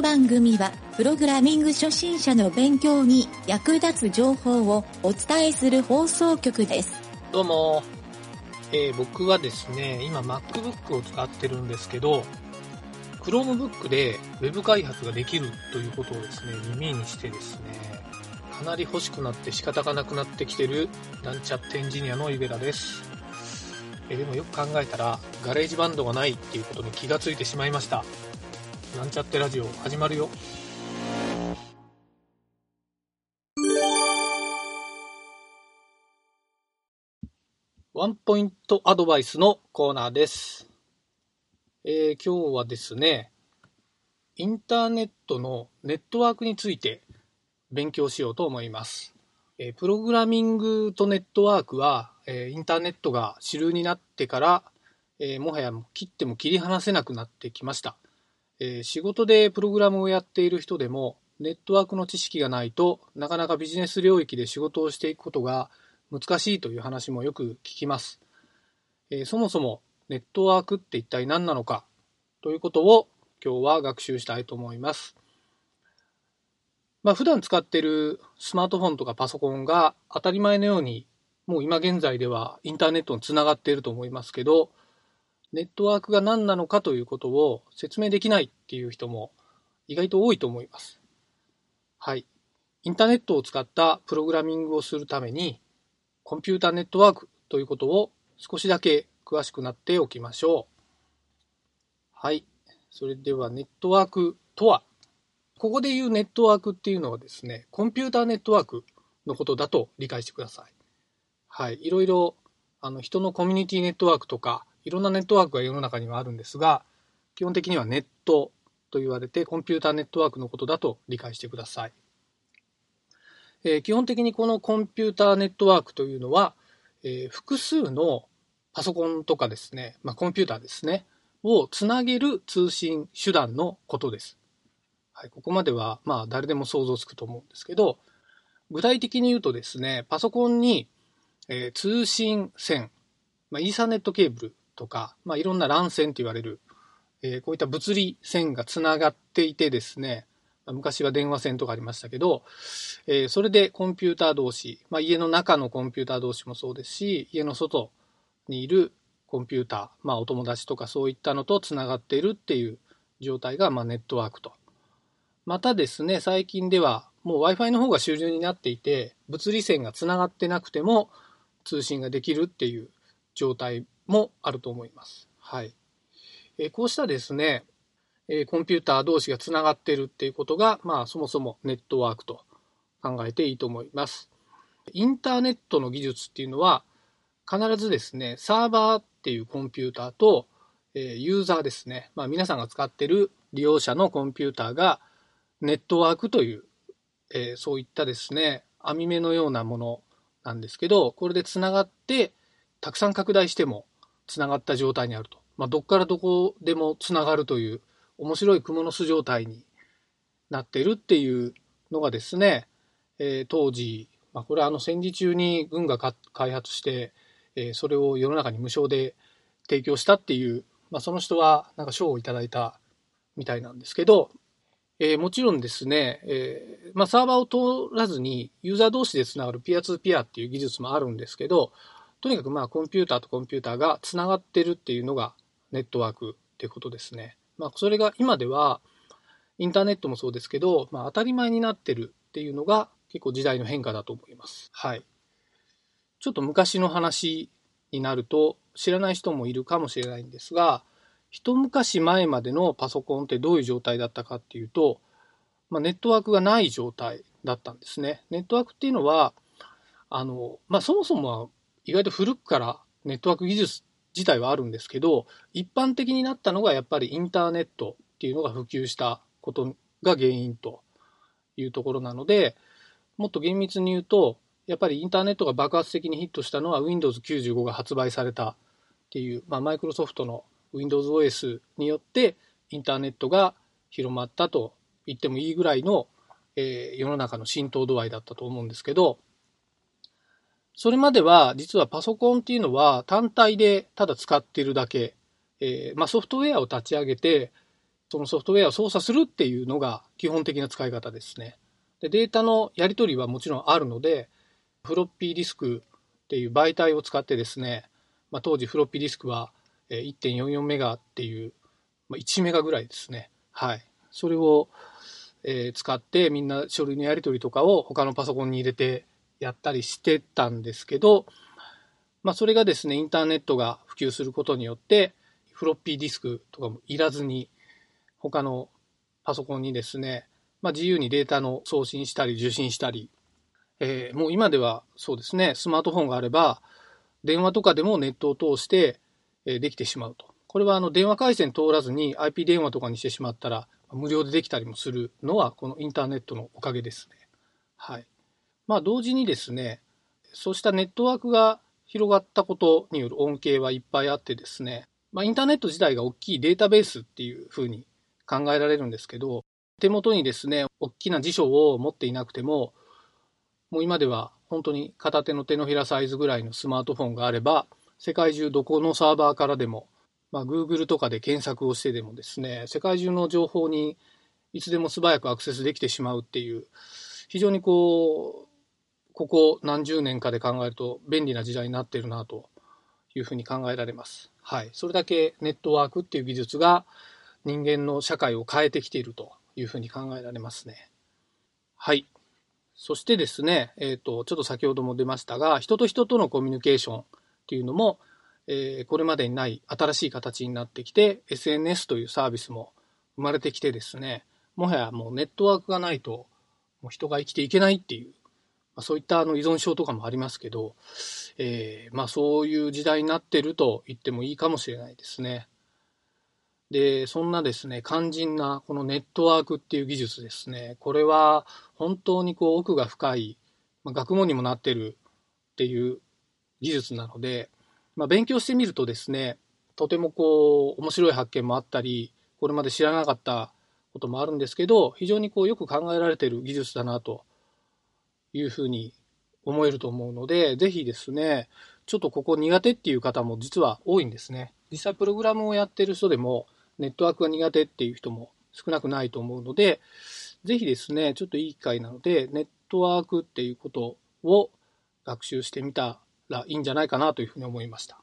の番組は、プログラミング初心者の勉強に役立つ情報をお伝えする放送局です。どうも、えー僕はですね、今 MacBook を使ってるんですけど、Chromebook で Web 開発ができるということをですね、耳にしてですね、かなり欲しくなって仕方がなくなってきてるなんちゃってエンジニアのゆげだです。えーでもよく考えたら、GarageBand がないっていうことに気がついてしまいました。なんちゃってラジオ始まるよ。ワンポイントアドバイスのコーナーです。えー今日はですね、インターネットのネットワークについて勉強しようと思います。えープログラミングとネットワークは、えーインターネットが主流になってから、えーもはや切っても切り離せなくなってきました。えー仕事でプログラムをやっている人でも、ネットワークの知識がないとなかなかビジネス領域で仕事をしていくことが難しいという話もよく聞きます。えーそもそもネットワークって一体何なのかということを今日は学習したいと思います。まあ普段使っているスマートフォンとかパソコンが当たり前のようにもう今現在ではインターネットにつながっていると思いますけど、ネットワークが何なのかということを説明できないっていう人も意外と多いと思います。はい。インターネットを使ったプログラミングをするためにコンピュータネットワークということを少しだけ詳しくなっておきましょう。はい。それではネットワークとは？ここで言うネットワークっていうのはですね、コンピューターネットワークのことだと理解してください。はい。いろいろ、あの、人のコミュニティネットワークとか、いろんなネットワークが世の中にはあるんですが、基本的にはネットと言われて、コンピューターネットワークのことだと理解してください。えー基本的にこのコンピューターネットワークというのは、えー複数のパソコンとかですね、まあ、コンピューターですね、をつなげる通信手段のことです。はい、ここまでは、まあ、誰でも想像つくと思うんですけど、具体的に言うとですね、パソコンに、えー通信線、まあ、イーサネットケーブルとか、まあ、いろんな LAN 線と言われる、えーこういった物理線がつながっていてですね、昔は電話線とかありましたけど、えーそれでコンピューター同士、まあ、家の中のコンピューター同士もそうですし、家の外にいるコンピューター、まあ、お友達とかそういったのとつながっているっていう状態が、まあ、ネットワークと。またですね、最近ではもう Wi-Fi の方が主流になっていて、物理線がつながってなくても通信ができるっていう状態もあると思います。はい。えーこうしたですね、えコンピューター同士がつながっているっていうことが、まあそもそもネットワークと考えていいと思います。インターネットの技術っていうのは、必ずですね、サーバーっていうコンピューターと、えユーザーですね、まあ皆さんが使ってる利用者のコンピューターがネットワークという、えそういったですね、網目のようなものなんですけど、これでつながって、たくさん拡大してもつながった状態にあると。まあ、どっからどこでもつながるという面白い蜘蛛の巣状態になってるっていうのがですね、えー当時、まあ、これはあの戦時中に軍が開発して、えーそれを世の中に無償で提供したっていう、まあ、その人はなんか賞をいただいたみたいなんですけど、えーもちろんですね、えーまあ、サーバーを通らずにユーザー同士でつながるピアツーピアっていう技術もあるんですけど、とにかくまあコンピューターとコンピューターがつながってるっていうのがネットワークっていうことですね。まあ、それが今ではインターネットもそうですけど、まあ、当たり前になってるっていうのが結構時代の変化だと思います。はい。ちょっと昔の話になると知らない人もいるかもしれないんですが、一昔前までのパソコンってどういう状態だったかっていうと、まあ、ネットワークがない状態だったんですね。ネットワークっていうのは、あの、まあ、そもそもは意外と古くからネットワーク技術自体はあるんですけど、一般的になったのがやっぱりインターネットっていうのが普及したことが原因というところなので、もっと厳密に言うと、やっぱりインターネットが爆発的にヒットしたのは Windows 95が発売されたっていう、まあ、マイクロソフトの Windows OS によってインターネットが広まったと言ってもいいぐらいの、えー世の中の浸透度合いだったと思うんですけど、それまでは実はパソコンっていうのは単体でただ使ってるだけ、えーまあ、ソフトウェアを立ち上げて、そのソフトウェアを操作するっていうのが基本的な使い方ですね。でデータのやり取りはもちろんあるので、フロッピーディスクっていう媒体を使ってですね、まあ、当時フロッピーディスクは1.44メガっていう、まあ、1メガぐらいですね。はい。それを、えー、使ってみんな書類のやり取りとかを他のパソコンに入れてやったりしてたんですけど、まあ、それがですね、インターネットが普及することによって、フロッピーディスクとかもいらずに、他のパソコンにですね、まあ、自由にデータの送信したり受信したり、えー、もう今ではそうですね、スマートフォンがあれば、電話とかでもネットを通して、えできてしまうと。これはあの電話回線通らずに IP 電話とかにしてしまったら、無料でできたりもするのは、このインターネットのおかげですね。はい。まあ、同時にですね、そうしたネットワークが広がったことによる恩恵はいっぱいあってですね、まあ、インターネット自体が大きいデータベースっていうふうに考えられるんですけど、手元にですね、大きな辞書を持っていなくても、もう今では本当に片手の手のひらサイズぐらいのスマートフォンがあれば、世界中どこのサーバーからでも、まあ、Google とかで検索をしてでもですね、世界中の情報にいつでも素早くアクセスできてしまうっていう、非常にこう、ここ何十年かで考えると便利な時代になっているなというふうに考えられます。はい。それだけネットワークっていう技術が人間の社会を変えてきているというふうに考えられますね。はい。そしてですね、えっ、ー、と、ちょっと先ほども出ましたが、人と人とのコミュニケーションっていうのも、えー、これまでにない新しい形になってきて、SNS というサービスも生まれてきてですね、もはやもうネットワークがないと、もう人が生きていけないっていうまあ、そういったあの依存症とかもありますけど、えー、まあそういう時代になってると言ってもいいかもしれないですね。で、そんなですね、肝心なこのネットワークっていう技術ですね、これは本当にこう奥が深い、まあ、学問にもなってるっていう技術なので、まあ、勉強してみるとですね、とてもこう面白い発見もあったり、これまで知らなかったこともあるんですけど、非常にこうよく考えられてる技術だなというふうに思えると思うので、ぜひですね、ちょっとここ苦手っていう方も実は多いんですね。実際プログラムをやってる人でも、ネットワークが苦手っていう人も少なくないと思うので、ぜひですね、ちょっといい機会なので、ネットワークっていうことを学習してみたらいいんじゃないかなというふうに思いました。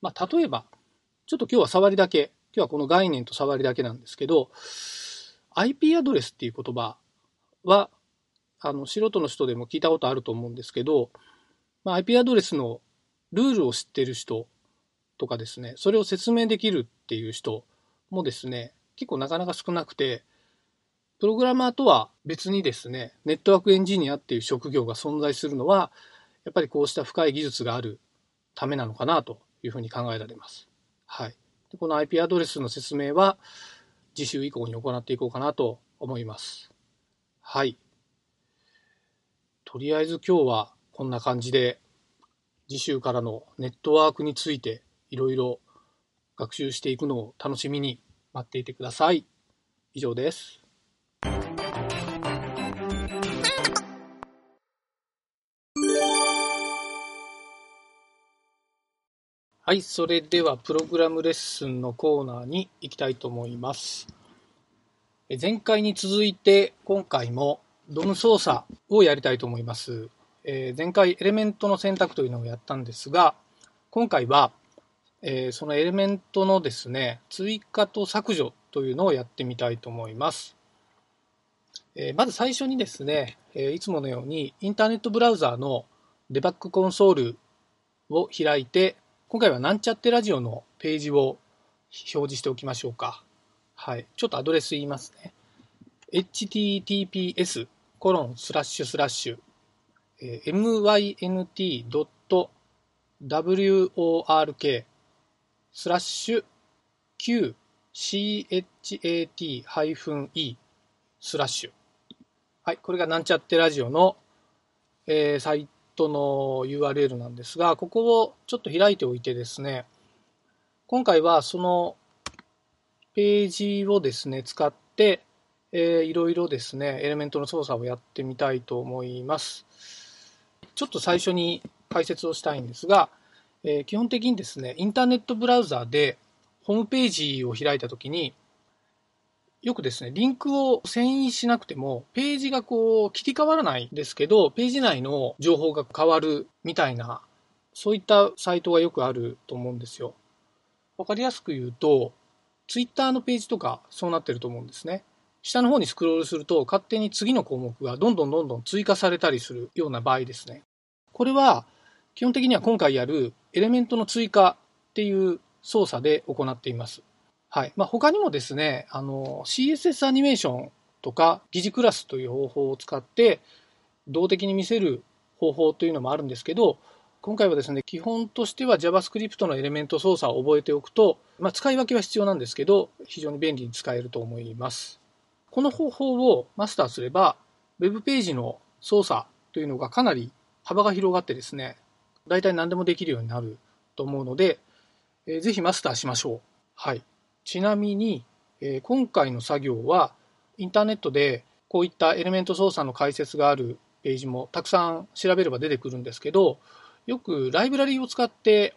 まあ、例えば、ちょっと今日は触りだけ、今日はこの概念と触りだけなんですけど、IP アドレスっていう言葉はあの、素人の人でも聞いたことあると思うんですけど、まあ、IP アドレスのルールを知ってる人とかですね、それを説明できるっていう人もですね、結構なかなか少なくて、プログラマーとは別にですね、ネットワークエンジニアっていう職業が存在するのは、やっぱりこうした深い技術があるためなのかなというふうに考えられます。はい。でこの IP アドレスの説明は次週以降に行っていこうかなと思います。はい。とりあえず今日はこんな感じで次週からのネットワークについていろいろ学習していくのを楽しみに待っていてください。以上です。はい、それではプログラムレッスンのコーナーに行きたいと思います。前回に続いて今回もドム操作をやりたいと思います。えー、前回エレメントの選択というのをやったんですが、今回は、えー、そのエレメントのですね、追加と削除というのをやってみたいと思います。えー、まず最初にですね、えいつものようにインターネットブラウザーのデバッグコンソールを開いて、今回はなんちゃってラジオのページを表示しておきましょうか。はい。ちょっとアドレス言いますね。https コロンスラッシュスラッシュ、えー、mynt.work スラッシュ qchat-e スラッシュ。はい、これがなんちゃってラジオの、えー、サイトの URL なんですが、ここをちょっと開いておいてですね、今回はそのページをですね、使って、えー、いろいろですね、エレメントの操作をやってみたいと思います。ちょっと最初に解説をしたいんですが、えー、基本的にですね、インターネットブラウザーでホームページを開いたときに、よくですね、リンクを遷移しなくても、ページがこう切り替わらないんですけど、ページ内の情報が変わるみたいな、そういったサイトがよくあると思うんですよ。わかりやすく言うと、ツイッターのページとかそうなってると思うんですね。下の方にスクロールすると、勝手に次の項目がどんどんどんどん追加されたりするような場合ですね。これは、基本的には今回やるエレメントの追加っていう操作で行っています。はい。まあ、他にもですね、あの、CSS アニメーションとか疑似クラスという方法を使って動的に見せる方法というのもあるんですけど、今回はですね、基本としては JavaScript のエレメント操作を覚えておくと、まあ、使い分けは必要なんですけど、非常に便利に使えると思います。この方法をマスターすれば、Web ページの操作というのがかなり幅が広がってですね、大体何でもできるようになると思うので、えー、ぜひマスターしましょう。はい。ちなみに、えー、今回の作業はインターネットでこういったエレメント操作の解説があるページもたくさん調べれば出てくるんですけどよくライブラリを使って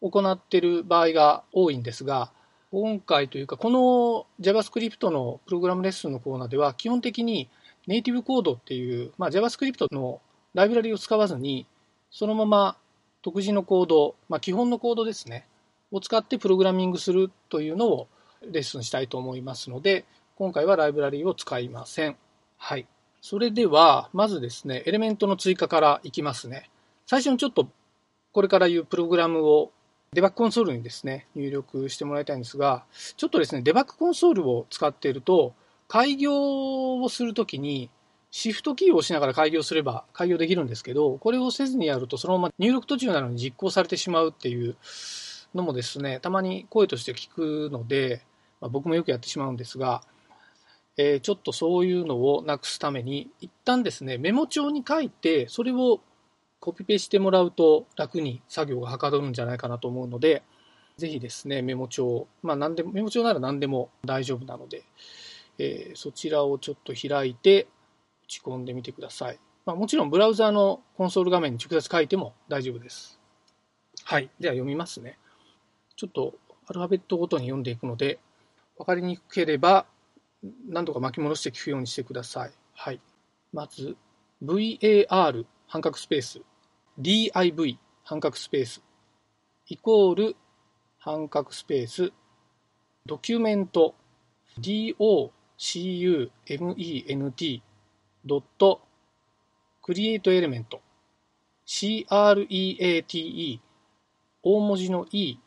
行っている場合が多いんですが今回というかこの JavaScript のプログラムレッスンのコーナーでは基本的にネイティブコードっていう、まあ、JavaScript のライブラリを使わずにそのまま独自のコード、まあ、基本のコードですねを使ってプログラミングするというのをレッスンしたいと思いますので、今回はライブラリを使いません。はい。それでは、まずですね、エレメントの追加からいきますね。最初にちょっと、これから言うプログラムをデバッグコンソールにですね、入力してもらいたいんですが、ちょっとですね、デバッグコンソールを使っていると、開業をするときに、シフトキーを押しながら開業すれば開業できるんですけど、これをせずにやるとそのまま入力途中なのに実行されてしまうっていうのもですね、たまに声として聞くので、まあ、僕もよくやってしまうんですが、えー、ちょっとそういうのをなくすために、一旦ですね、メモ帳に書いて、それをコピペしてもらうと楽に作業がはかどるんじゃないかなと思うので、ぜひですね、メモ帳、まあ何でも、メモ帳なら何でも大丈夫なので、えー、そちらをちょっと開いて打ち込んでみてください。まあ、もちろんブラウザーのコンソール画面に直接書いても大丈夫です。はい。では読みますね。ちょっとアルファベットごとに読んでいくので、分かりにくければ何度か巻き戻して聞くようにしてください。はい。まず、var 半角スペース div 半角スペースイコール半角スペースドキュメント document ドットクリエイトエレメント create 大文字の e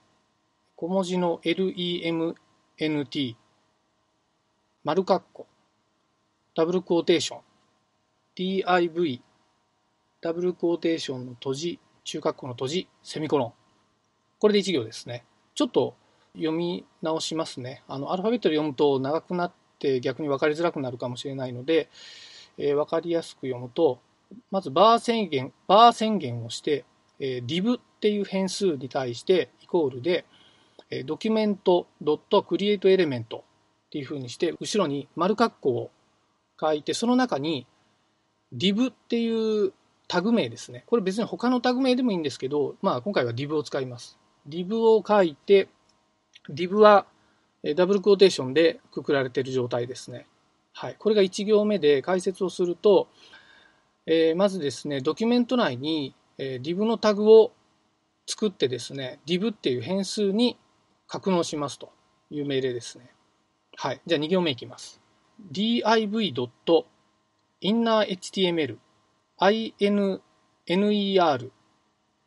小文字の lemnt、丸括弧、ダブルクォーテーション、div、ダブルクォーテーションの閉じ、中括弧の閉じ、セミコロン。これで1行ですね。ちょっと読み直しますね。あの、アルファベットで読むと長くなって逆に分かりづらくなるかもしれないので、えー、分かりやすく読むと、まずバー宣言、バー宣言をして、えー、div っていう変数に対してイコールで、えドキュメントドットクリエイトエレメントっていうふうにして、後ろに丸括弧を書いて、その中に div っていうタグ名ですね。これ別に他のタグ名でもいいんですけど、まあ今回は div を使います。div を書いて、div はダブルクォーテーションでくくられている状態ですね。はい。これが1行目で解説をすると、えー、まずですね、ドキュメント内に、えー、div のタグを作ってですね、div っていう変数に格納しますという命令ですね。はい。じゃあ2行目いきます。div.innerhtml INNER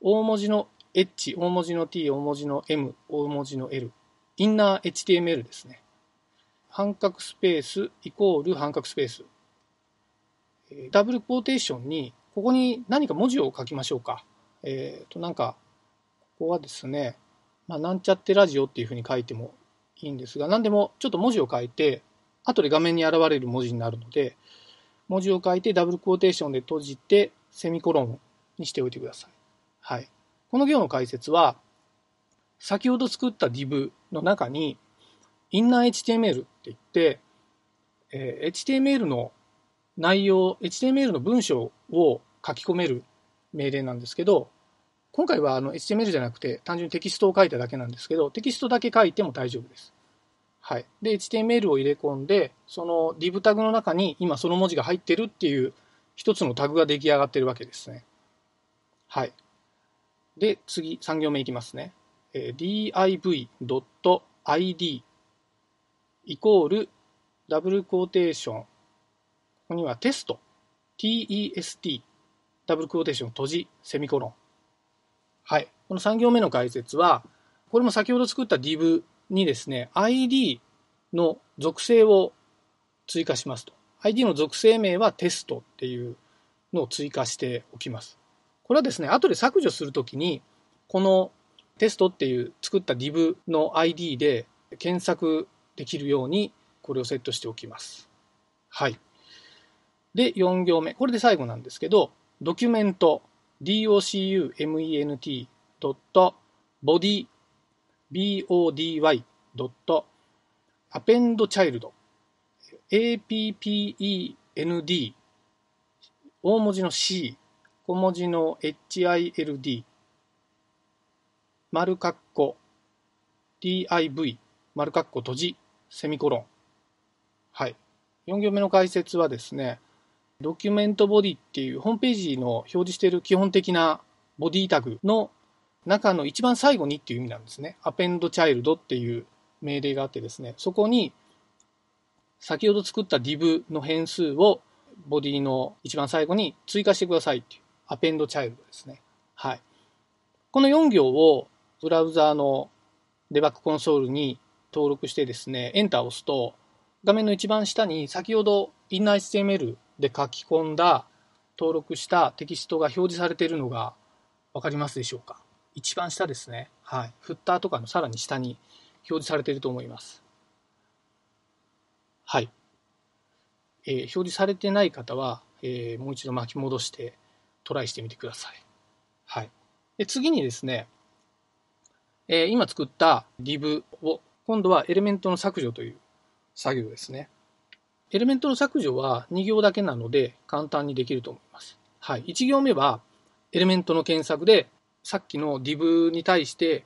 大文字の h 大文字の t 大文字の m 大文字の l innerhtml ですね。半角スペースイコール半角スペース。ダブルクォーテーションにここに何か文字を書きましょうか。えっ、ー、と、なんか、ここはですね、まあ、なんちゃってラジオっていうふうに書いてもいいんですが、何でもちょっと文字を書いて、後で画面に現れる文字になるので、文字を書いてダブルクォーテーションで閉じて、セミコロンにしておいてください。はい。この行の解説は、先ほど作った div の中に、innerHTML って言って、えー、HTML の内容、HTML の文章を書き込める命令なんですけど、今回はあの HTML じゃなくて単純にテキストを書いただけなんですけど、テキストだけ書いても大丈夫です。はい。で、HTML を入れ込んで、その div タグの中に今その文字が入ってるっていう一つのタグが出来上がってるわけですね。はい。で、次、3行目いきますね。えー、div.id イコールダブルコーテーション。ここにはテスト。test ダブルクオーテーション閉じ、セミコロン。はい。この3行目の解説は、これも先ほど作った div にですね、ID の属性を追加しますと。ID の属性名はテストっていうのを追加しておきます。これはですね、後で削除するときに、このテストっていう作った div の ID で検索できるようにこれをセットしておきます。はい。で、4行目。これで最後なんですけど、ドキュメント document.body body.appendchild append 大文字の C 小文字の HILD 丸括弧 DIV 丸括弧閉じセミコロン。はい。4行目の解説はですねドキュメントボディっていうホームページの表示している基本的なボディタグの中の一番最後にっていう意味なんですね。append child っていう命令があってですね、そこに先ほど作った div の変数をボディの一番最後に追加してくださいっていう append child ですね。はい。この4行をブラウザーのデバッグコンソールに登録してですね、エンターを押すと画面の一番下に先ほど InnerHTML で書き込んだ登録したテキストが表示されているのが分かりますでしょうか？一番下ですね。はい。フッターとかのさらに下に表示されていると思います。はい。えー、表示されてない方は、えー、もう一度巻き戻してトライしてみてください。はい。で次にですね、えー、今作った div を今度はエレメントの削除という作業ですね。エレメントの削除は2行だけなので簡単にできると思います。はい。1行目はエレメントの検索でさっきの div に対して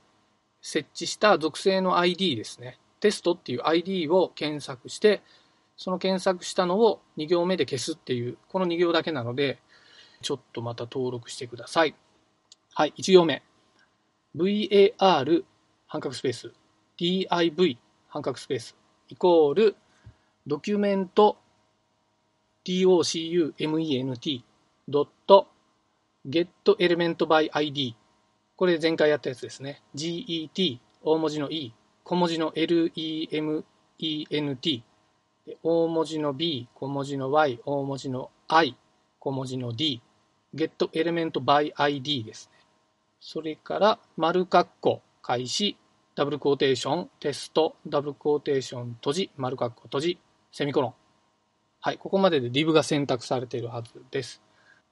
設置した属性の ID ですね。テストっていう ID を検索して、その検索したのを2行目で消すっていう、この2行だけなので、ちょっとまた登録してください。はい、1行目。var 半角スペース div 半角スペースイコールドキュメント document.getElementById これ前回やったやつですね get 大文字の e 小文字の lement 大文字の b 小文字の y 大文字の i 小文字の d get element by id ですねそれから丸括弧開始ダブルクォーテーションテストダブルクォーテーション閉じ丸括弧閉じセミコロン。はい、ここまでで div が選択されているはずです。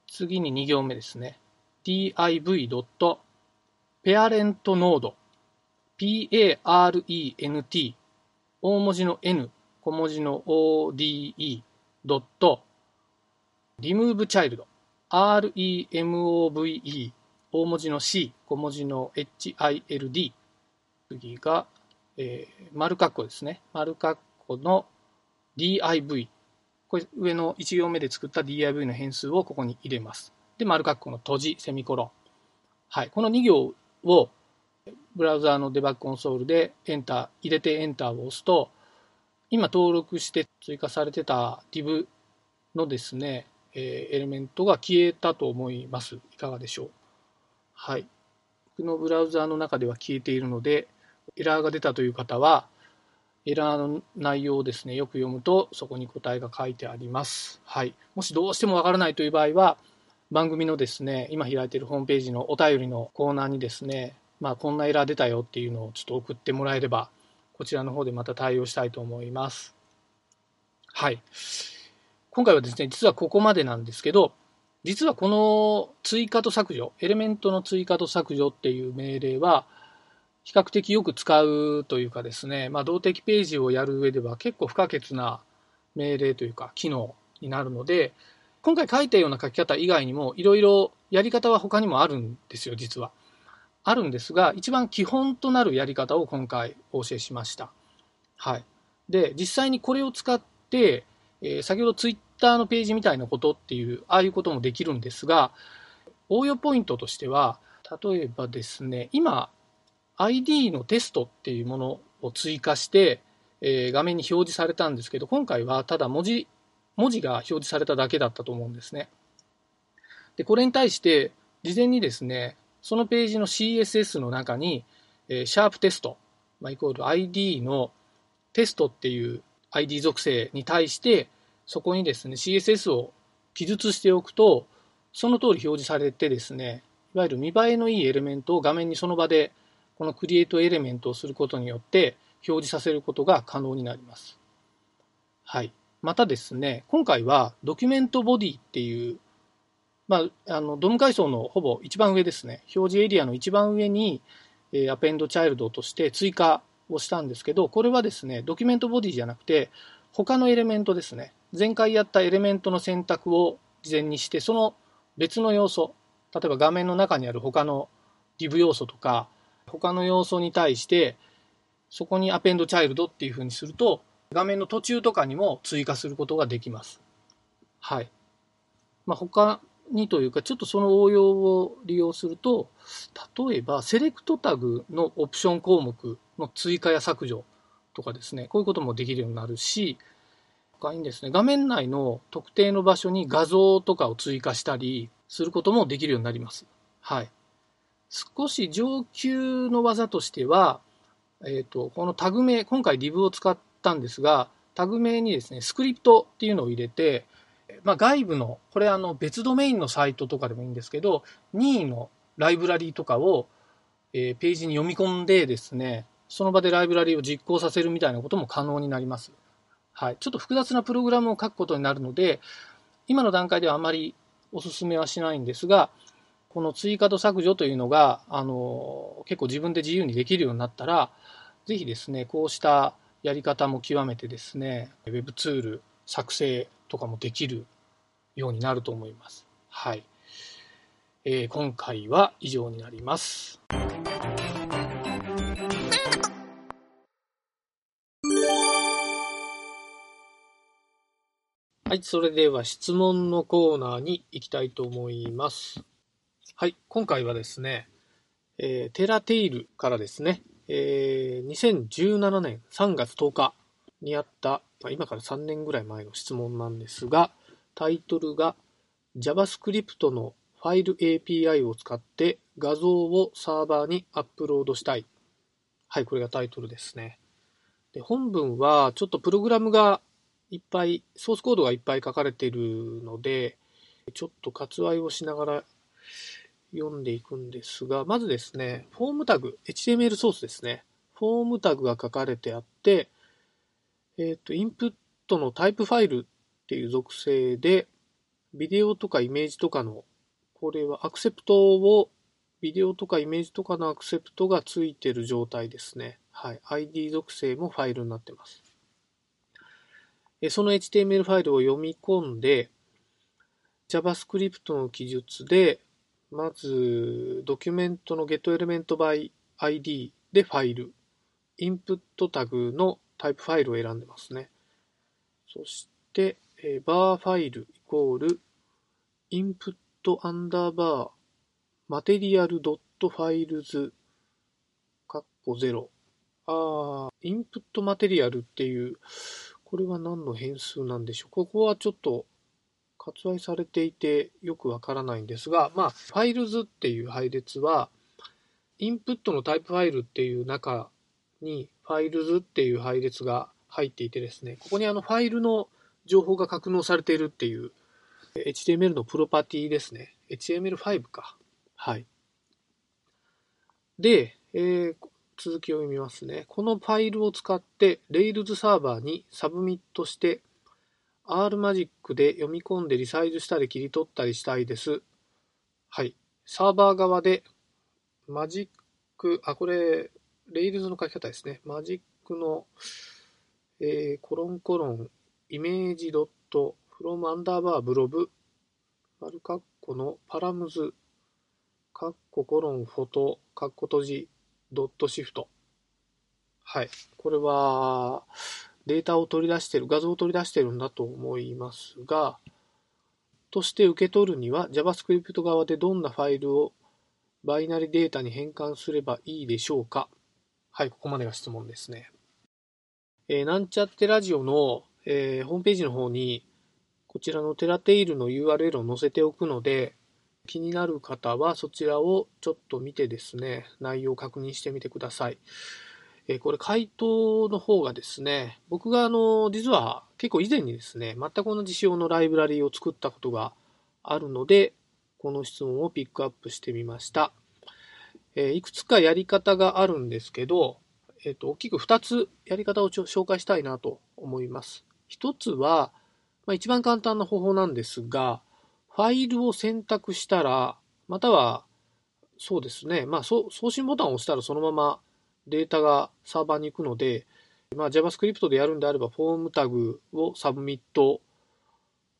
次に2行目ですね。div. div.parentNode parent 大文字の n 小文字の ode ドット remove child remove 大文字の c 小文字の hild 次が、えー、丸括弧ですね。丸括弧の div。これ上の1行目で作った div の変数をここに入れます。で、丸括弧の閉じ、セミコロン。はい。この2行をブラウザーのデバッグコンソールでエンター、入れてエンターを押すと、今登録して追加されてた div のですね、えー、エレメントが消えたと思います。いかがでしょう？はい。僕のブラウザーの中では消えているので、エラーが出たという方は、エラーの内容をですね、よく読むとそこに答えが書いてあります。はい。もしどうしてもわからないという場合は、番組のですね、今開いているホームページのお便りのコーナーにですね、まあこんなエラー出たよっていうのをちょっと送ってもらえれば、こちらの方でまた対応したいと思います。はい。今回はですね、実はここまでなんですけど、実はこの追加と削除、エレメントの追加と削除っていう命令は、比較的よく使うというかですね、まあ、動的ページをやる上では結構不可欠な命令というか機能になるので、今回書いたような書き方以外にもいろいろやり方は他にもあるんですよ、実は。あるんですが、一番基本となるやり方を今回お教えしました。はい。で、実際にこれを使って、えー、先ほどツイッターのページみたいなことっていう、ああいうこともできるんですが、応用ポイントとしては、例えばですね、今、ID のテストっていうものを追加して、えー、画面に表示されたんですけど、今回はただ文字、文字が表示されただけだったと思うんですね。で、これに対して、事前にですね、そのページの CSS の中に、えー、シャープテスト、まあ、イコール ID のテストっていう ID 属性に対して、そこにですね、CSS を記述しておくと、その通り表示されてですね、いわゆる見栄えのいいエレメントを画面にその場で、このクリエイトエレメントをすることによって、表示させることが可能になります。はい。またですね、今回はドキュメントボディっていう、まあ、あの、ドム階層のほぼ一番上ですね、表示エリアの一番上に、えー、アペンドチャイルドとして追加をしたんですけど、これはですね、ドキュメントボディじゃなくて、他のエレメントですね、前回やったエレメントの選択を事前にして、その別の要素、例えば画面の中にある他の div 要素とか、他の要素に対して、そこにアペンドチャイルドっていうふうにすると、画面の途中とかにも追加することができます。はい。まあ、他にというか、ちょっとその応用を利用すると、例えば、セレクトタグのオプション項目の追加や削除とかですね、こういうこともできるようになるし、他にですね、画面内の特定の場所に画像とかを追加したりすることもできるようになります。はい。少し上級の技としては、えっ、ー、と、このタグ名、今回 div を使ったんですが、タグ名にですね、スクリプトっていうのを入れて、まあ、外部の、これあの別ドメインのサイトとかでもいいんですけど、任意のライブラリーとかを、えー、ページに読み込んでですね、その場でライブラリを実行させるみたいなことも可能になります。はい。ちょっと複雑なプログラムを書くことになるので、今の段階ではあまりお勧めはしないんですが、この追加と削除というのが、あの、結構自分で自由にできるようになったら、ぜひですね、こうしたやり方も極めてですね、Web ツール作成とかもできるようになると思います。はい。えー、今回は以上になります。はい、それでは質問のコーナーに行きたいと思います。はい、今回はですね、えー、テラテイルからですね、えー、2017年3月10日にあった、まあ、今から3年ぐらい前の質問なんですが、タイトルが JavaScript のファイル API を使って画像をサーバーにアップロードしたい。はい、これがタイトルですね。で本文はちょっとプログラムがいっぱい、ソースコードがいっぱい書かれているので、ちょっと割愛をしながら読んでいくんですが、まずですね、フォームタグ、HTML ソースですね。フォームタグが書かれてあって、えっ、ー、と、インプットのタイプファイルっていう属性で、ビデオとかイメージとかの、これはアクセプトを、ビデオとかイメージとかのアクセプトがついてる状態ですね。はい。ID 属性もファイルになってます。その HTML ファイルを読み込んで、JavaScript の記述でまず、 document の getElementById でファイル。インプットタグの type file を選んでますね。そして、えー、 var file イコール、インプットアンダーバー、 material ドット files、カッコ0。あー、 input material っていう、これは何の変数なんでしょう？ここはちょっと割愛されていてよくわからないんですが、まあ、 files っていう配列は、インプットの type file っていう中に、 files っていう配列が入っていてですね、ここにあのファイルの情報が格納されているっていう HTML のプロパティですね。HTML5 か。はい。で、えー、続きを読みますね。このファイルを使って Rails サーバーにサブミットして RMagic で読み込んでリサイズしたり切り取ったりしたいです。はい。サーバー側で、マジック、あ、これ、Rails の書き方ですね。マジックの、えー、コロンコロン、イメージドット、フロムアンダーバーブロブ、丸カッコのパラムズ、カッココロンフォト、カッコ閉じ、ドットシフト。はい。これは、データを取り出してる、画像を取り出してるんだと思いますが、として受け取るには JavaScript 側でどんなファイルをバイナリデータに変換すればいいでしょうか？はい、ここまでが質問ですね。えー、なんちゃってラジオの、えー、ホームページの方にこちらのテラテイルの URL を載せておくので、気になる方はそちらをちょっと見てですね、内容を確認してみてください。え、これ回答の方がですね、僕があの、実は結構以前にですね、全く同じ仕様のライブラリーを作ったことがあるので、この質問をピックアップしてみました。え、いくつかやり方があるんですけど、えっ、と、大きく2つやり方を紹介したいなと思います。1つは、まあ、一番簡単な方法なんですが、ファイルを選択したら、または、そうですね、まあ、送信ボタンを押したらそのままデータがサーバーに行くので、まあ、JavaScript でやるんであれば、フォームタグをサブミット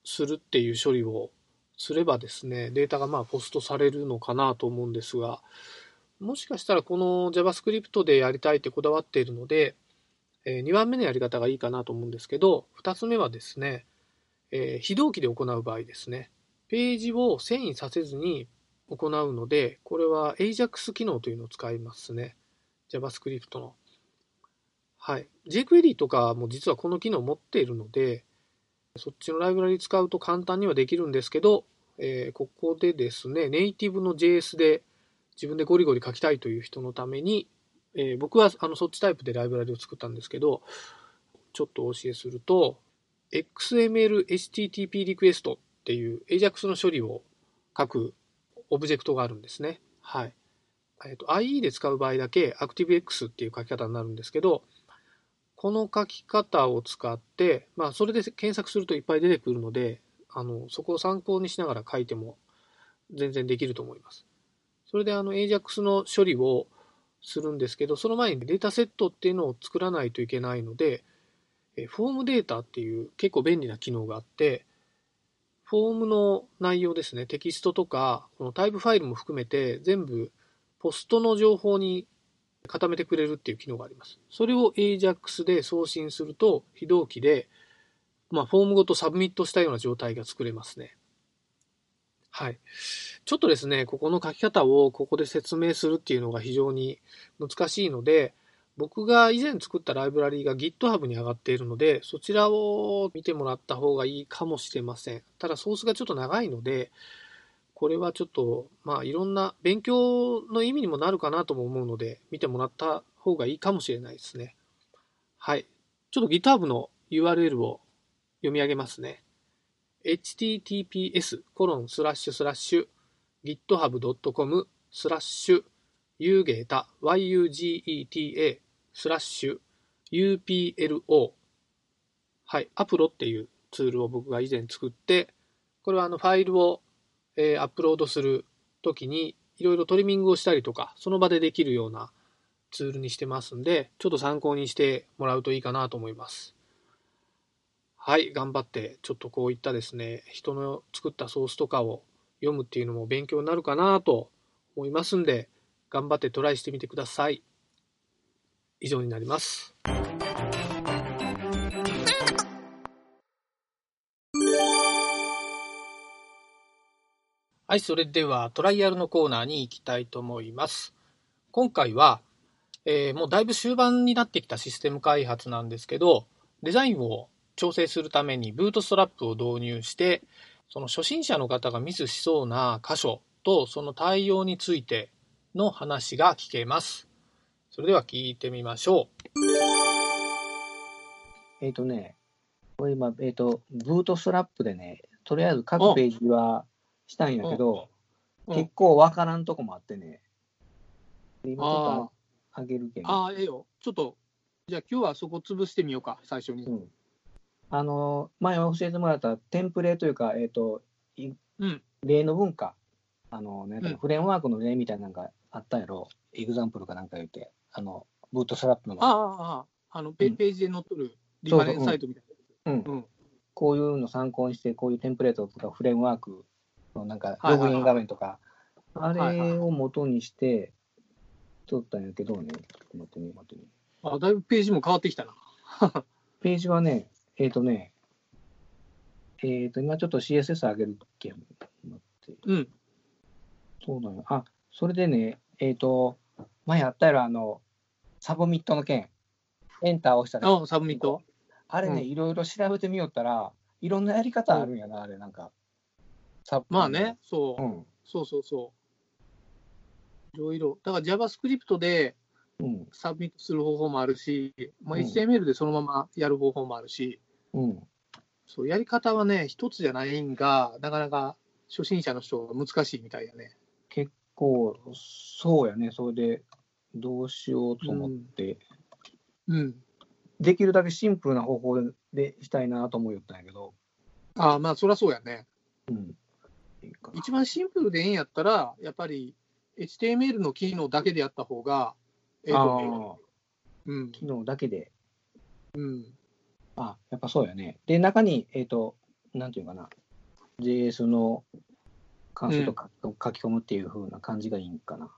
するっていう処理をすればですね、データがまあポストされるのかなと思うんですが、もしかしたらこの JavaScript でやりたいってこだわっているので、え2番目のやり方がいいかなと思うんですけど、2つ目はですね、え、非同期で行う場合ですね。ページを遷移させずに行うので、これは AJAX 機能というのを使いますね。JavaScript の。はい。jQuery とかも実はこの機能を持っているので、そっちのライブラリ使うと簡単にはできるんですけど、えー、ここでですね、ネイティブの JS で自分でゴリゴリ書きたいという人のために、えー、僕はあのそっちタイプでライブラリを作ったんですけど、ちょっとお教えすると、XML HTTP リクエストっていう AJAX の処理を書くオブジェクトがあるんですね。はい。えっ、と、IE で使う場合だけ ActiveX っていう書き方になるんですけど、この書き方を使って、まあ、それで検索するといっぱい出てくるので、あの、そこを参考にしながら書いても全然できると思います。それであの AJAX の処理をするんですけど、その前にデータセットっていうのを作らないといけないので、FormData っていう結構便利な機能があって、フォームの内容ですね、テキストとか、このタイプファイルも含めて全部 POST の情報に固めてくれるっていう機能があります。それを AJAX で送信すると、非同期で、まあ、フォームごと submit したような状態が作れますね。はい。ちょっとですね、ここの書き方をここで説明するっていうのが非常に難しいので、僕が以前作ったライブラリーが GitHub に上がっているので、そちらを見てもらった方がいいかもしれません。ただソースがちょっと長いので、これはちょっと、まあいろんな勉強の意味にもなるかなとも思うので、見てもらった方がいいかもしれないですね。はい。ちょっと GitHub の URL を読み上げますね。https:// コロンススララッッシュュ github.com スラッシュ ugeta yugeta スラッシュ uplo はい、アプロっていうツールを僕が以前作って、これはあのファイルを、えー、アップロードするときにいろいろトリミングをしたりとか、その場でできるようなツールにしてますんで、ちょっと参考にしてもらうといいかなと思います。はい、頑張って、ちょっとこういったですね、人の作ったソースとかを読むっていうのも勉強になるかなと思いますんで、頑張ってトライしてみてください。以上になります。はい、それではトライアルのコーナーに行きたいと思います。今回は、えー、もうだいぶ終盤になってきたシステム開発なんですけど、デザインを調整するためにブートストラップを導入して、その初心者の方がミスしそうな箇所とその対応についての話が聞けます。それでは聞いてみましょう。えっ、ー、とね、これ今、えっ、ー、と、ブートストラップでね、とりあえず各ページはしたんやけど、結構わからんとこもあってね、今ちょっとあげるけん。ああ、ええよ。ちょっと、じゃあ今日はそこ潰してみようか、最初に。うん、あの、前教えてもらったテンプレというか、えっ、ー、と、うん、例の文化、あの、なんかフレームワークの例みたいなのがあったやろ、 example かなんか言って。あの、 Bootstrap の。ああ、あのペ、ページで載っとるリファレンスサイトみたいな。うん。うん、こういうの参考にして、こういうテンプレートとかフレームワークのなんか、ログイン画面とか、あれを元にして、撮ったんやけどね、ちょっと待ってね、待ってね。あ、だいぶページも変わってきたな。ページはね、えっ、とね、えっ、と、今ちょっと CSS 上げるけん。うん。そうなの。あ、それでね、えっ、と、前あったやろ、あの、 submit の件。エンター押したら。あ、 submit あれね、うんいろいろ調べてみよったら、いろんなやり方あるんやな、あれ、なんか。サブまあね、そうう。ん。そうそうそう。いろいろ。だから JavaScript でうん。 submit する方法もあるし、まあ、うん HTML でそのままやる方法もあるし、うん。そうやり方はね、一つじゃないんが、なかなか初心者の人は難しいみたいやね。結構、そうやね、それで、どうしようと思って、うん。できるだけシンプルな方法でしたいなと思いよったんやけど、ああ、まあ、そりゃそうやね。うん。一番シンプルでええんやったら、やっぱり HTML の機能だけでやった方が、ええとう。うんあ、。機能だけで、うん。あ、やっぱそうやね。で、中に、えっ、と、なんていうかな、JS の関数とか、書き込むっていう風な感じがいいんかな。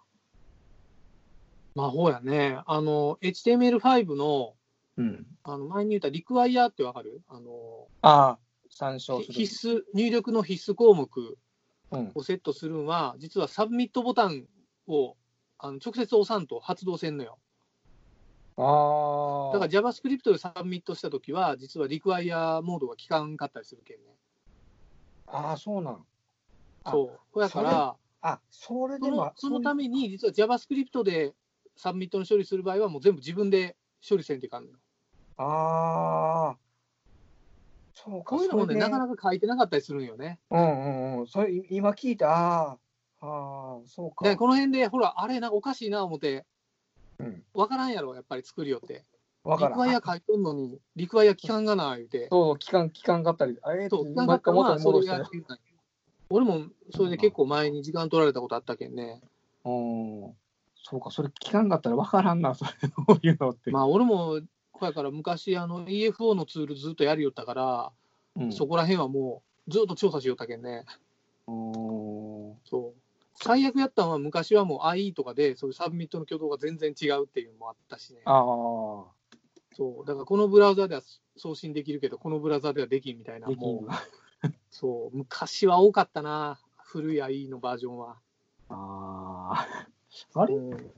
まあ、ほうやね。あの、HTML5 の、うん。あの前に言った require ってわかる？あの、ああ、参照する。必須、入力の必須項目うん。をセットするのは、実は submit ボタンをあの直接押さんと発動せんのよ。ああ。だから JavaScript で submit したときは、実は require モードが効かんかったりするけんね。ああ、そうなん。あそう。ほやから、あ、それそでもの、そのためめに、実は JavaScript でsubmit の処理する場合は、もう全部自分で処理せんといかんのよ。ああ。そうか、こういうのもね、なかなか書いてなかったりするんよね。うんうんうん。それ、い今聞いて、ああ、ああ、そうか。で、この辺で、ほら、あれ、なんかおかしいな思って、うん。わからんやろ、やっぱり作りよって。わからん。 require 書いとんのに、 require 効かんがな、言うて。そう、期間、効かんかったり、あれそう、効かんかったのは、そうたんよ俺も、それで結構前に時間取られたことあったけんね。うん。そうか、それ効かんかったらわからんな、それ、どういうのって。まあ、俺も、こやから昔、あの、EFO のツールずっとやりよったから、うん、そこら辺はもう、ずっと調査しよったけんね。うんそう。最悪やったのは、昔はもう IE とかで、そういう submit の挙動が全然違うっていうのもあったしね。ああ、そう。だから、このブラウザでは送信できるけど、このブラウザではできんみたいな、もう、そう。昔は多かったな、古い IE のバージョンは。ああ。あれ？うん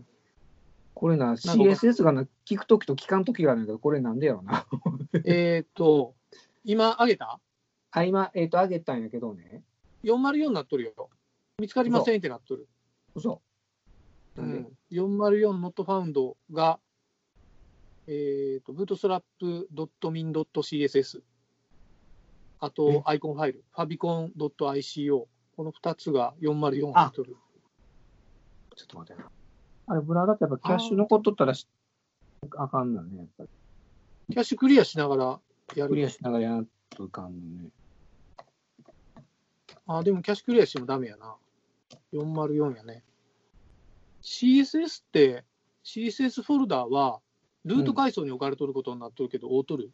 これな、CSS がな、聞くときと聞かんときがあるんだけど、これなんでやろな。えっと、今、上げた？あ、今、えっ、と、あげたんやけどね。?404 になっとるよ。見つかりませんってなっとる。嘘。うなんで？ん、404 not found が、えっ、と、bootstrap.min.css。あえ？と、アイコンファイル、fabicon.ico。この2つが404になっとる。ちょっと待ってな。あれ、ブラウザってやっぱキャッシュ残っとったらしあかんのね、やっぱり。キャッシュクリアしながらやる。クリアしながらやらんといかんのね。あ、でもキャッシュクリアしてもダメやな。404やね。CSS って、CSS フォルダーは、ルート階層に置かれとることになっとるけど、大とる。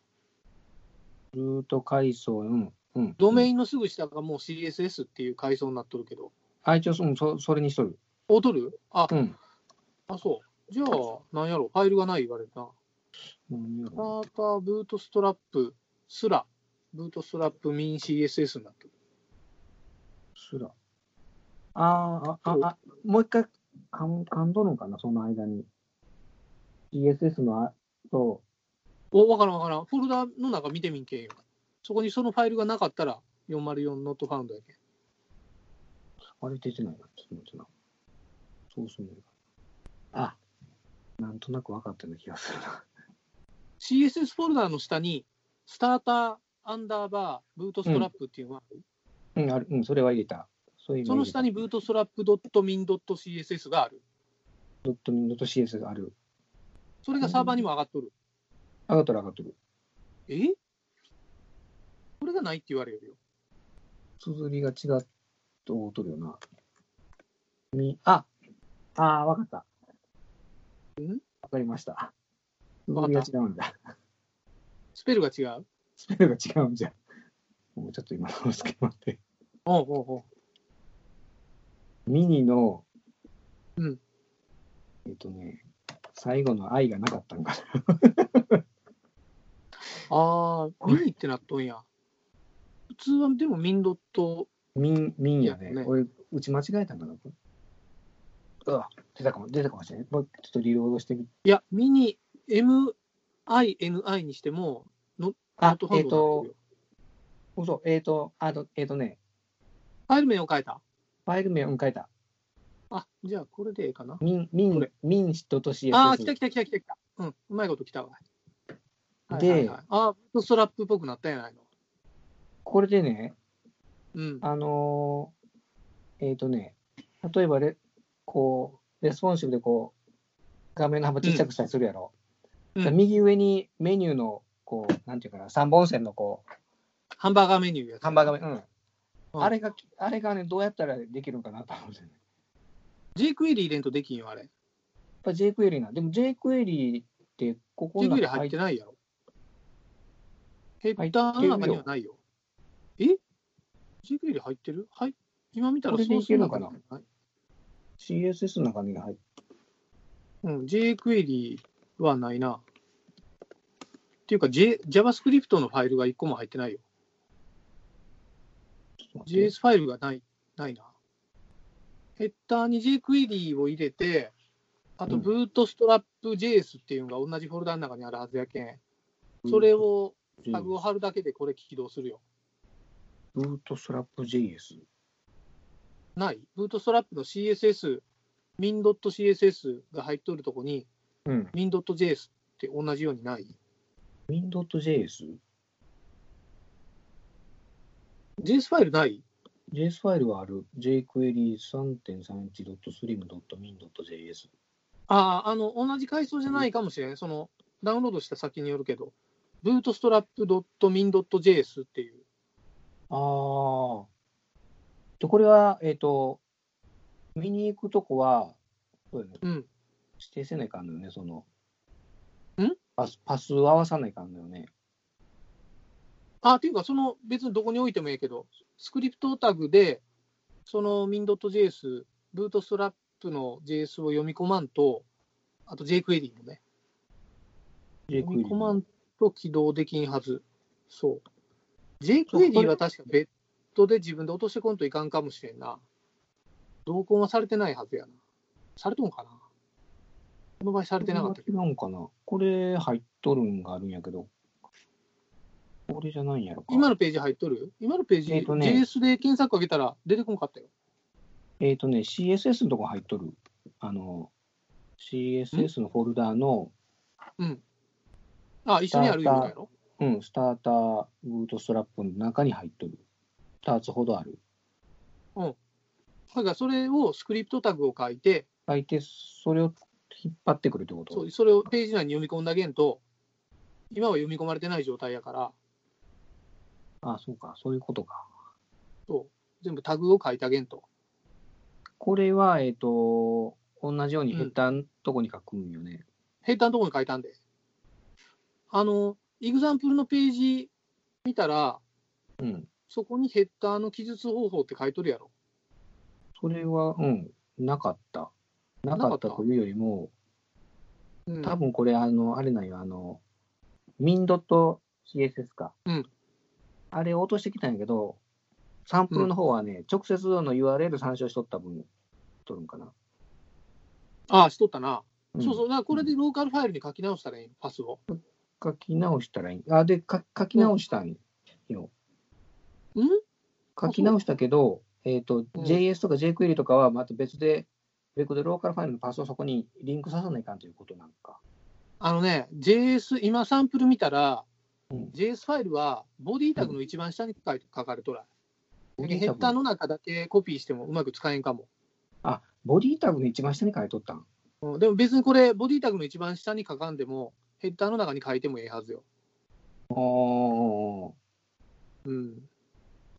ルート階層、うん。うん。ドメイン。ンのすぐ下がもう CSS っていう階層になっとるけど、あ、一応そ、うんそそれにしとる。大とるあ、うん。あ、そう。じゃあ、なんやろ、ファイルがない言われるな。何やスタろーター、ブートストラップ、すら、ブートストラップ、ミン CSS になってる。すら。あーあ、あ、あ、もう一回、かん、かんどるんかな、その間に。CSS のあと、お、わからんわからん。フォルダの中見てみんけんよ。そこにそのファイルがなかったら、404 not found やけん。あれ出てないな。ちょっと待ってな。そうするのあ、なんとなく分かったような気がするな。CSS フォルダの下に、スターター、アンダーバー、ブートストラップっていうのがある。うん、ある、うん、それは入れた。そういうその下にブートストラップ .min.css がある。ドットミンドと CS がある。それがサーバーにも上がっとる。上がっとる上がっとる。え？これがないって言われるよ。綴りが違っととるよな。み、あ、あー、わかった。んわかりました。わか綴りが違うんだ。スペルが違う？スペルが違うんじゃ。もうちょっと今直すけど待って。おうおうおうミニの、うん。えっとね、最後の愛がなかったんかな。ああ、ミニってなっとんや。普通はでもミンドット。ミン、ミンやね。ね俺、打ち間違えたんかな。うわ、出たかも、出たかもしれない。もうちょっとリロードしてみいや、ミニ、MINI にしても、ノあノットハンドになってるよ嘘、えっ、と、あと、えっ、とね、ファイル名を変えた？ファイル名、うん、書いた。あ、じゃあこれでええかな。ミン、ミンミンシットと CSS。ああ、来た来た来た来た来た。うん、うまいこと来たわ。はいではいはい、あー、ストラップっぽくなったんやないの。これでね、うん。あのーえっ、とね、例えばレ、こう、レスポンシブでこう、画面の幅ちっちゃくしたりするやろ。うん右上にメニューの、こう、なんていうかな、3本線のこう、ハンバーガーメニューやつ。ハンバーガーメ、うん。うんあれが、あれがね、どうやったらできるのかなと思って、ね。jQuery 入れんとできんよ、あれ。やっぱ jQuery な。でも jQuery って、ここに jQuery 入ってないやろ。ヘッダーの中にはないよ。え ?jQuery 入ってる？はい。今見たらこれでいけるのかな？CSS の中に入って、うん、jQuery はないな。っていうか、J、JavaScript のファイルが1個も入ってないよ。JS ファイルがない、ないな。ヘッダーに jQuery を入れて、あと、うんブートストラップ JS っていうのが同じフォルダの中にあるはずやけん。それを、タグを貼るだけでこれ起動するよ。ブートストラップ JS。ないブートストラップの CSS、min.css が入っとるとこに、うん。min.js って同じようにない min.js? ?JS ファイルない？JS ファイルはある。jQuery3.31.min.js。ああ、あの、同じ階層じゃないかもしれん。その、ダウンロードした先によるけど、ブートストラップ .min.js っていう。ああ。で、これは、えっ、と、見に行くとこは、そうだね、うん。指定せないかんのよね、その。ん？パス、パスを合わさないかんのよね。あ、っていうか、その別にどこに置いてもいいけど、スクリプトタグで、その min.js、ブートストラップの JS を読み込まんと、あと jQuery もね、読み込まんと起動できんはず。そう。jQuery は確か別途で自分で落としてこんといかんかもしれんな。同梱はされてないはずやな。されとんかなこの場合されてなかったけど。違うんかなこれ入っとるんがあるんやけど。これじゃないんやろか。今のページ入っとる？今のページ、えーとね JS で検索かけたら出てこんかったよ。えっ、とね、CSS のとこ入っとる。あの、CSS のフォルダの、うん。あ、一緒にあるようやろ？うん、スターターブートストラップの中に入っとる。2つほどある。だからそれをスクリプトタグを書いて、書いて、それを引っ張ってくるってこと？そうそれをページ内に読み込んだげんと、今は読み込まれてない状態やから、あそうか、そういうことか。そう全部タグを書いてあげんと。これは、えっ、と、同じようにヘッダーのとこに書くんよね。ヘッダーのところに書いたんで。あの、イグザンプルのページ見たら、うん。そこにヘッダーの記述方法って書いとるやろ。それは、うん、なかった。なかったというよりも、うん、多分これ、あの、あれなんよ、あの、min.css か。うんあれを落としてきたんやけど、サンプルの方はね、直接の URL 参照しとった分、とるんかな。ああ、しとったな。んそうそう。だこれでローカルファイルに書き直したらいい？パスを。書き直したらいい。あ、で、か書き直したんよ。うん？書き直したけど、えっ、と、うん JS とか jQuery とかはまた別で、別でローカルファイルのパスをそこにリンクささないかんということなんか。あのね、JS、今サンプル見たら、うん JS ファイルはボディタグの一番下に書いて書かれとら。ボディタグヘッダーの中だけコピーしてもうまく使えんかも。あ、ボディタグの一番下に書いとったん？うんでも別にこれ、ボディタグの一番下に書かんでも、ヘッダーの中に書いてもええはずよ。おー、うん。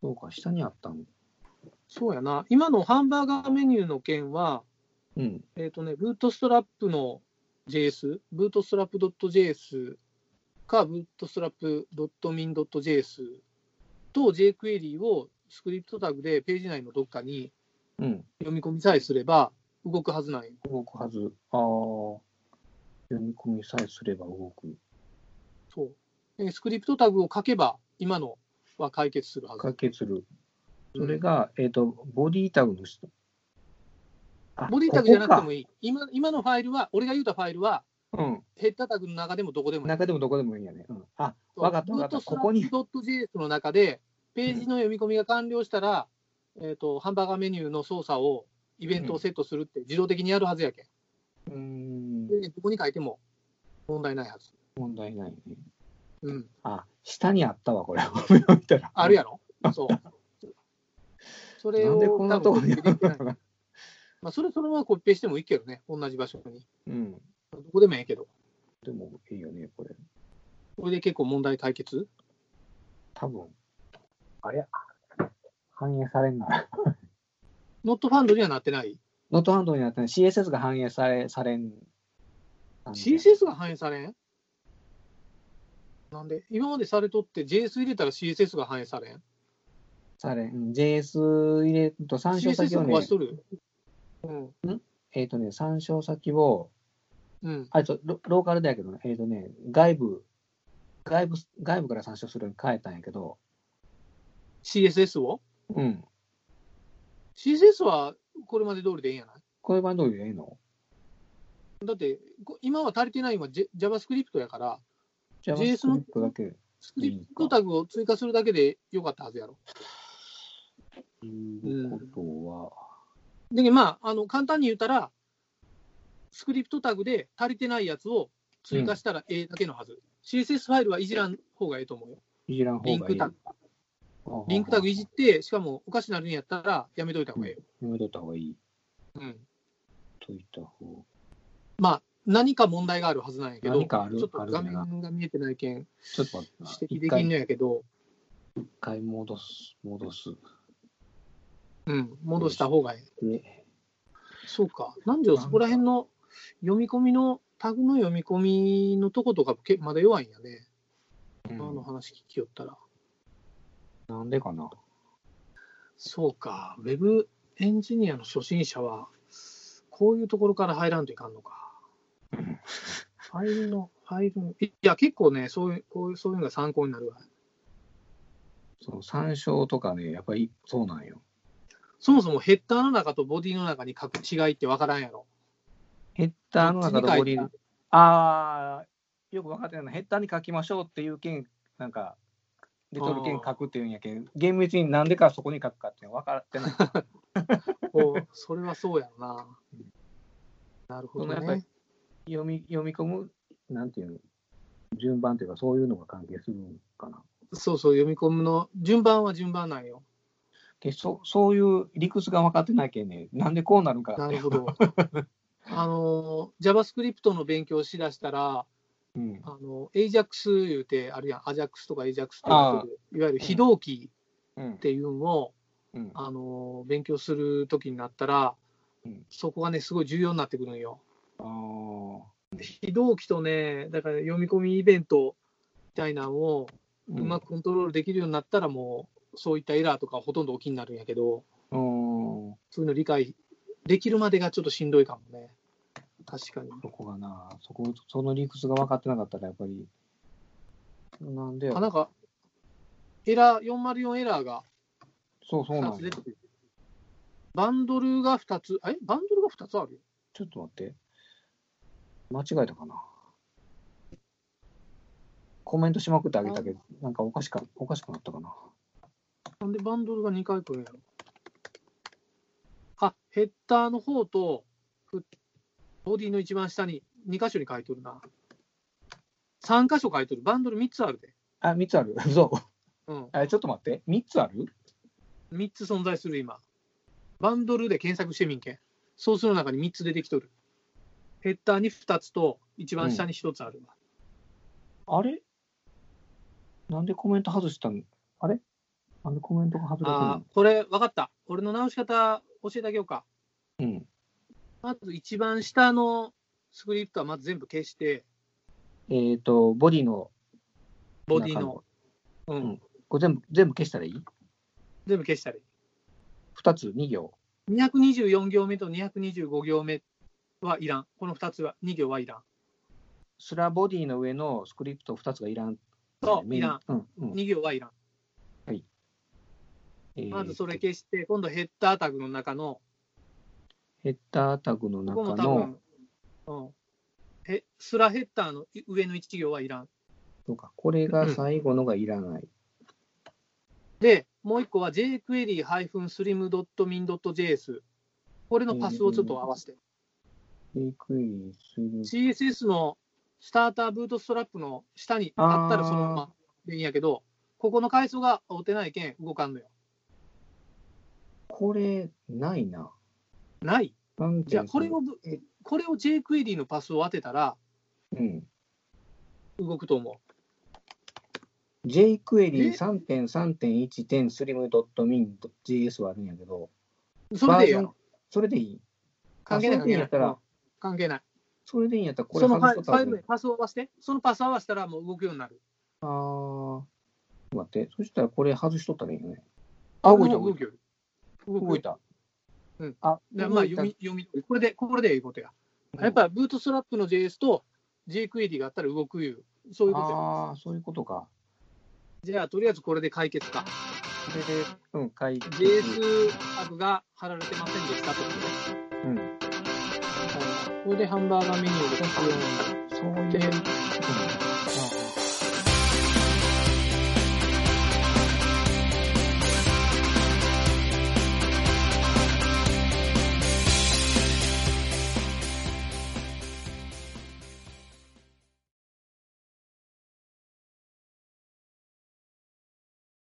そうか、下にあったん。そうやな。今のハンバーガーメニューの件は、うん。えっ、とね、ブートストラップの JS、ブートストラップ .js か、ブートストラップ .min.js と jQuery をスクリプトタグでページ内のどっかにうん。読み込みさえすれば動くはずなんよ。動くはず。あー。読み込みさえすれば動く。そう。えスクリプトタグを書けば、今のは解決するはず。解決する。それが、えっ、と、ボディタグの人。あボディタグじゃなくてもいい。いい。今今のファイルは、俺が言うたファイルは、うん。ヘッダータグの中でもどこでもいい。中でもどこでもいいんやね。うん。あ、わかったわかった。ここに。.js の中で、ページの読み込みが完了したら、えっ、と、ハンバーガーメニューの操作を、イベントをセットするって自動的にやるはずやけん。うーん。で、どこに書いても問題ないはず。問題ないね。うん。あ、下にあったわ、これ。あるやろ？そう。それをなんでこんなとこにまあ、それそのままコピペしてもいいけどね、同じ場所に。うん。どこでもいいけど。でもいいよね、これ。これで結構問題解決？多分。あれ反映されんな。ノットファンドにはなってない？ノートハンドになってない CSS が反映されされん。?CSS が反映されん？なんで今までされとって JS 入れたら CSS が反映されん？されん。うん JS 入れると参照先 ?CSS をね飛ばし、とる？うん。えっ、とね、参照先を、うん。あ、ちょロローカルだけどね、えっ、とね、外部、外部、外部から参照するように変えたんやけど、CSS を？うん。?CSS はこれまで通りでいいんやない？こういうバンドでいいの？だって、こ今は足りてないのは JavaScript やから、JS の JavaScript だけ。スクリプトタグを追加するだけでよかったはずやろ。ということは、で、まあ、あの簡単に言ったら、スクリプトタグで足りてないやつを追加したらええだけのはず。CSS ファイルはいじらん方がええと思うよ。いじらん方がいい。リンクタグ。あリンクタグいじって、しかもおかしなるんやったらやめといた方がええよ。やめといた方がいい。うん。といった方。まあ、何か問題があるはずなんやけど、ちょっと画面が見えてないけん、ちょっと。指摘できんのやけど、一回戻す、戻す。うん、戻した方がええ。で、そうか。なんでよ、そこら辺の読み込みの、タグの読み込みのとことかけまだ弱いんやね。うん今の話聞きよったら。なんでかな？そうか。ウェブエンジニアの初心者は、こういうところから入らんといかんのか。ファイルの、ファイルの、いや、結構ね、そういう、こういう、そういうのが参考になるわ。その参照とかね、やっぱりそうなんよ。そもそもヘッダーの中とボディの中に書く違いってわからんやろ。ヘッダーの中とボディああ、よく分かってないな。ヘッダーに書きましょうっていう件、なんか、出とる件書くっていうんやけん、厳密になんでかそこに書くかっていうの分かってない。おうそれはそうやろな。なるほどそのやっぱりね。読み読み込む、なんていうの、順番というか、そういうのが関係するのかな？そうそう、読み込むの、順番は順番なんよ。でそそういう理屈が分かってないけんね、なんでこうなるかなるほど。あの、JavaScript の勉強しだしたら、うん、あの、AJAX 言うて、あるやん、AJAX とか AJAX って言われてるいわゆる非同期うん。っ、ていうのを、うん、あの、勉強するときになったら、うん。そこがね、すごい重要になってくるんよ。非同期とね、だから読み込みイベントみたいなのをううまくコントロールできるようになったら、もう、そういったエラーとかほとんど起きになるんやけど、うん、そういうの理解できるまでがちょっとしんどいかもね。確かに。そこがな、そこ、その理屈が分かってなかったら、やっぱり、なんであ、なんか、エラー、404エラーが2そうそうなんよつ出てくる。バンドルが2つ、えバンドルが2つあるよ。ちょっと待って。間違えたかな。コメントしまくってあげたけど、なんかおかしか、おかしくなったかな。なんでバンドルが2回来るんやろ。あ、ヘッダーの方と、フボディの一番下に2箇所に書いとるな。3箇所書いとる。バンドル3つあるで。あ、3つある。そう。うん。あちょっと待って。3つある？3つ存在する今。バンドルで検索してみんけん。ソースの中に3つ出てきとる。ヘッダーに2つと、一番下に1つあるわ。あれ？なんでコメント外したの？あれ？なんでコメントが外れてるああ、これ分かった。俺の直し方教えてあげようか。のうん。まず一番下のスクリプトはまず全部消して、えっ、と、ボディの、ボディの中、うん、うんこれ全部、全部消したらいい？全部消したらいい。?2 つ、2行？224行目と225行目はいらん。この2つは、2行はいらん。スラボディの上のスクリプト2つがいらん。そう、いらん。うんうん2行はいらん。えーまずそれ消して、今度ヘッダータグの中の、ヘッダータグのこ中の分、、うん。へスラヘッダーの上の1行はいらん。そうか、これが最後のがいらない。で、もう一個は jquery-slim.min.js。これのパスをちょっと合わせて。CSS のスターターブートストラップの下にあったらそのままでいいんやけど、ここの階層が合うてないけん動かんのよ。これ、ないな。ない。じゃあこれをぶ、これを jQuery のパスを当てたらうん。動くと思 jQuery3.3.1.slim.min.js はあるんやけど、う。それでいいやそれでいい？関係ないあそれでい関係ない。それでいいんやったら、これそのパスを合わせて、そのパス合わせたらもう動くようになる。あー待って、そしたらこれ外しとったらいいよね。あ、動いた、動いた。動いた。うん。あ、でまあ読み、読み、これで、これでいいことや。やっぱブートストラップの JS と jQuery があったら動くいう、そういうことや。ああ、そういうことか。じゃあ、とりあえずこれで解決か。それで、うん、書いて。JS タグが貼られてませんでしたと。うん。ここでハンバーガーメニューで出すようにそういう、